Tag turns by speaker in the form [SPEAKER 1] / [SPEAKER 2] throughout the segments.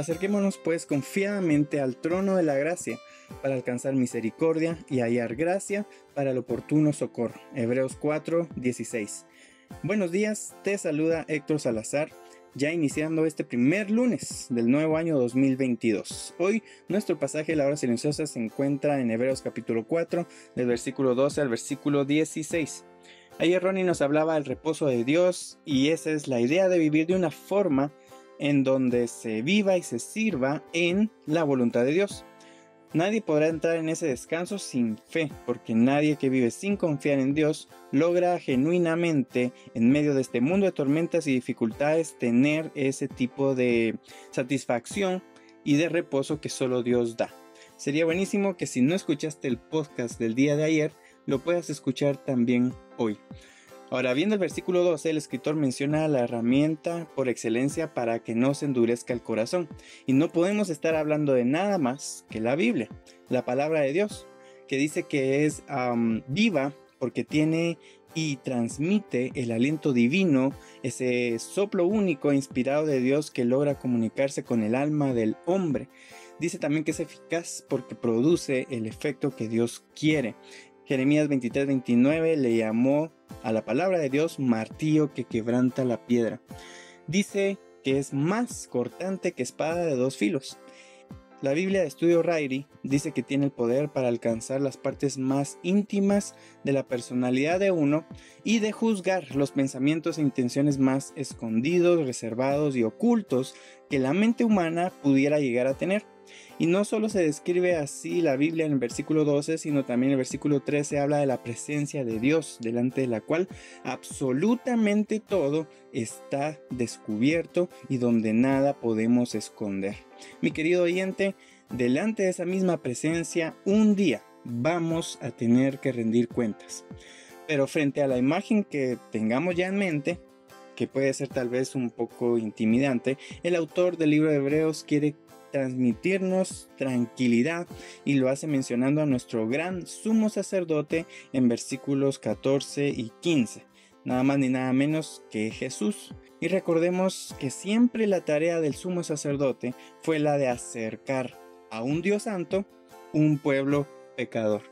[SPEAKER 1] Acerquémonos pues confiadamente al trono de la gracia para alcanzar misericordia y hallar gracia para el oportuno socorro. Hebreos 4, 16. Buenos días, te saluda Héctor Salazar, ya iniciando este primer lunes del nuevo año 2022. Hoy nuestro pasaje de la hora silenciosa se encuentra en Hebreos capítulo 4, del versículo 12 al versículo 16. Ayer Ronnie nos hablaba del reposo de Dios y esa es la idea de vivir de una forma en donde se viva y se sirva en la voluntad de Dios. Nadie podrá entrar en ese descanso sin fe, porque nadie que vive sin confiar en Dios logra genuinamente, en medio de este mundo de tormentas y dificultades, tener ese tipo de satisfacción y de reposo que solo Dios da. Sería buenísimo que si no escuchaste el podcast del día de ayer, lo puedas escuchar también hoy. Ahora, viendo el versículo 12, el escritor menciona la herramienta por excelencia para que no se endurezca el corazón. Y no podemos estar hablando de nada más que la Biblia, la palabra de Dios, que dice que es viva porque tiene y transmite el aliento divino, ese soplo único e inspirado de Dios que logra comunicarse con el alma del hombre. Dice también que es eficaz porque produce el efecto que Dios quiere. Jeremías 23-29 le llamó a la palabra de Dios martillo que quebranta la piedra. Dice que es más cortante que espada de dos filos. La Biblia de Estudio Rairi dice que tiene el poder para alcanzar las partes más íntimas de la personalidad de uno y de juzgar los pensamientos e intenciones más escondidos, reservados y ocultos que la mente humana pudiera llegar a tener. Y no solo se describe así la Biblia en el versículo 12, sino también en el versículo 13 habla de la presencia de Dios, delante de la cual absolutamente todo está descubierto y donde nada podemos esconder. Mi querido oyente, delante de esa misma presencia, un día vamos a tener que rendir cuentas. Pero frente a la imagen que tengamos ya en mente, puede ser tal vez un poco intimidante, el autor del libro de Hebreos quiere transmitirnos tranquilidad y lo hace mencionando a nuestro gran sumo sacerdote en versículos 14 y 15, nada más ni nada menos que Jesús. Y recordemos que siempre la tarea del sumo sacerdote fue la de acercar a un Dios santo un pueblo pecador.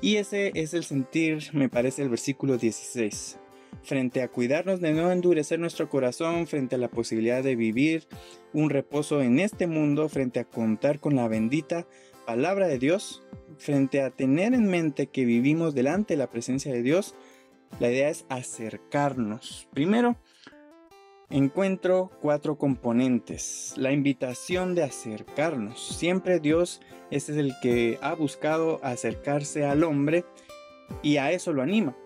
[SPEAKER 1] Y ese es el sentir, me parece, el versículo 16 frente a cuidarnos de no endurecer nuestro corazón, frente a la posibilidad de vivir un reposo en este mundo, frente a contar con la bendita palabra de Dios, frente a tener en mente que vivimos delante de la presencia de Dios, la idea es acercarnos. Primero, encuentro cuatro componentes. La invitación de acercarnos. Siempre Dios es el que ha buscado acercarse al hombre y a eso lo anima.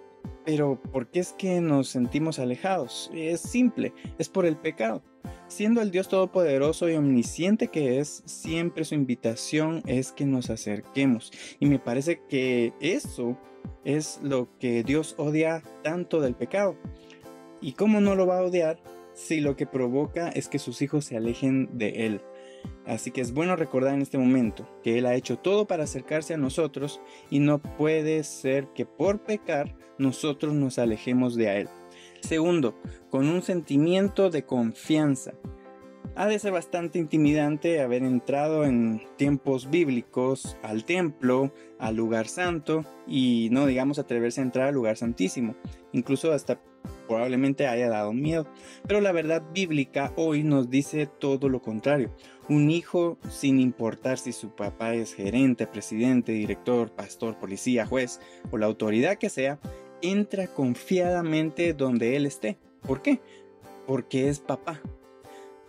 [SPEAKER 1] Pero ¿por qué es que nos sentimos alejados? Es simple, es por el pecado. Siendo el Dios todopoderoso y omnisciente que es, siempre su invitación es que nos acerquemos. Y me parece que eso es lo que Dios odia tanto del pecado. ¿Y cómo no lo va a odiar si lo que provoca es que sus hijos se alejen de Él? Así que es bueno recordar en este momento que Él ha hecho todo para acercarse a nosotros y no puede ser que por pecar nosotros nos alejemos de Él. Segundo, con un sentimiento de confianza. Ha de ser bastante intimidante haber entrado en tiempos bíblicos al templo, al lugar santo y no digamos atreverse a entrar al lugar santísimo. Incluso hasta probablemente haya dado miedo. Pero la verdad bíblica hoy nos dice todo lo contrario. Un hijo, sin importar si su papá es gerente, presidente, director, pastor, policía, juez o la autoridad que sea, entra confiadamente donde él esté. ¿Por qué? Porque es papá.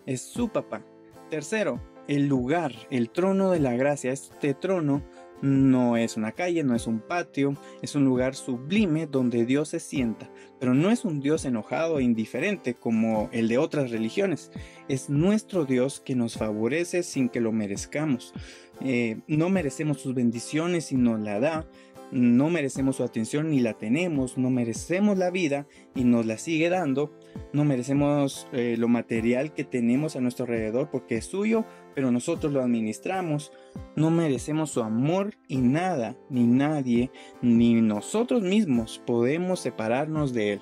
[SPEAKER 1] Es su papá. Tercero, el lugar, el trono de la gracia. Este trono No es una calle, no es un patio, es un lugar sublime donde Dios se sienta, pero no es un Dios enojado e indiferente como el de otras religiones. Es nuestro Dios que nos favorece sin que lo merezcamos. Eh, no merecemos sus bendiciones y nos la da. No merecemos su atención ni la tenemos. No merecemos la vida y nos la sigue dando. No merecemos eh, lo material que tenemos a nuestro alrededor porque es suyo, pero nosotros lo administramos. No merecemos su amor y nada, ni nadie, ni nosotros mismos podemos separarnos de él.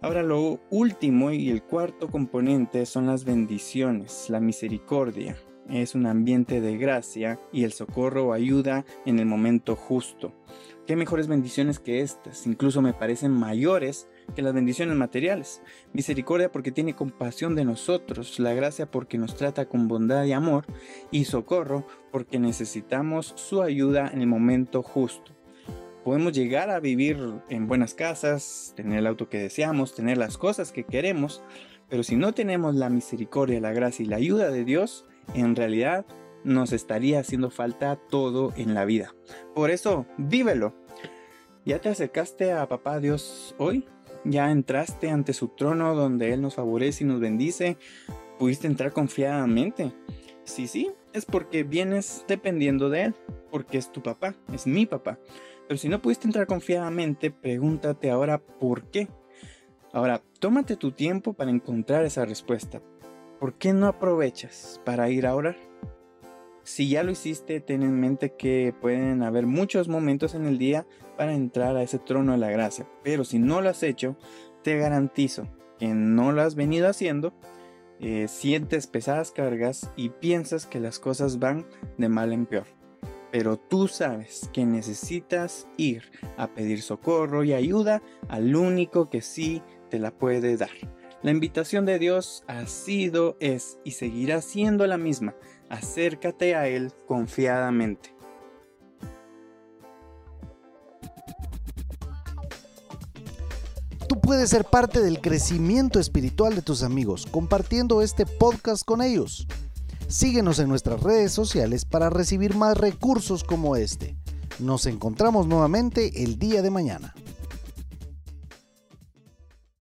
[SPEAKER 1] Ahora lo último y el cuarto componente son las bendiciones, la misericordia. Es un ambiente de gracia y el socorro o ayuda en el momento justo. ¿Qué mejores bendiciones que estas? Incluso me parecen mayores que las bendiciones materiales. Misericordia porque tiene compasión de nosotros, la gracia porque nos trata con bondad y amor, y socorro porque necesitamos su ayuda en el momento justo. Podemos llegar a vivir en buenas casas, tener el auto que deseamos, tener las cosas que queremos, pero si no tenemos la misericordia, la gracia y la ayuda de Dios, en realidad nos estaría haciendo falta todo en la vida. Por eso, vívelo. ¿Ya te acercaste a Papá Dios hoy? Ya entraste ante su trono donde Él nos favorece y nos bendice, pudiste entrar confiadamente. Sí, sí, es porque vienes dependiendo de Él, porque es tu papá, es mi papá. Pero si no pudiste entrar confiadamente, pregúntate ahora por qué. Ahora, tómate tu tiempo para encontrar esa respuesta. ¿Por qué no aprovechas para ir a orar? Si ya lo hiciste, ten en mente que pueden haber muchos momentos en el día para entrar a ese trono de la gracia. Pero si no lo has hecho, te garantizo que no lo has venido haciendo, eh, sientes pesadas cargas y piensas que las cosas van de mal en peor. Pero tú sabes que necesitas ir a pedir socorro y ayuda al único que sí te la puede dar. La invitación de Dios ha sido, es y seguirá siendo la misma acércate a Él confiadamente.
[SPEAKER 2] Tú puedes ser parte del crecimiento espiritual de tus amigos compartiendo este podcast con ellos. Síguenos en nuestras redes sociales para recibir más recursos como este. Nos encontramos nuevamente el día de mañana.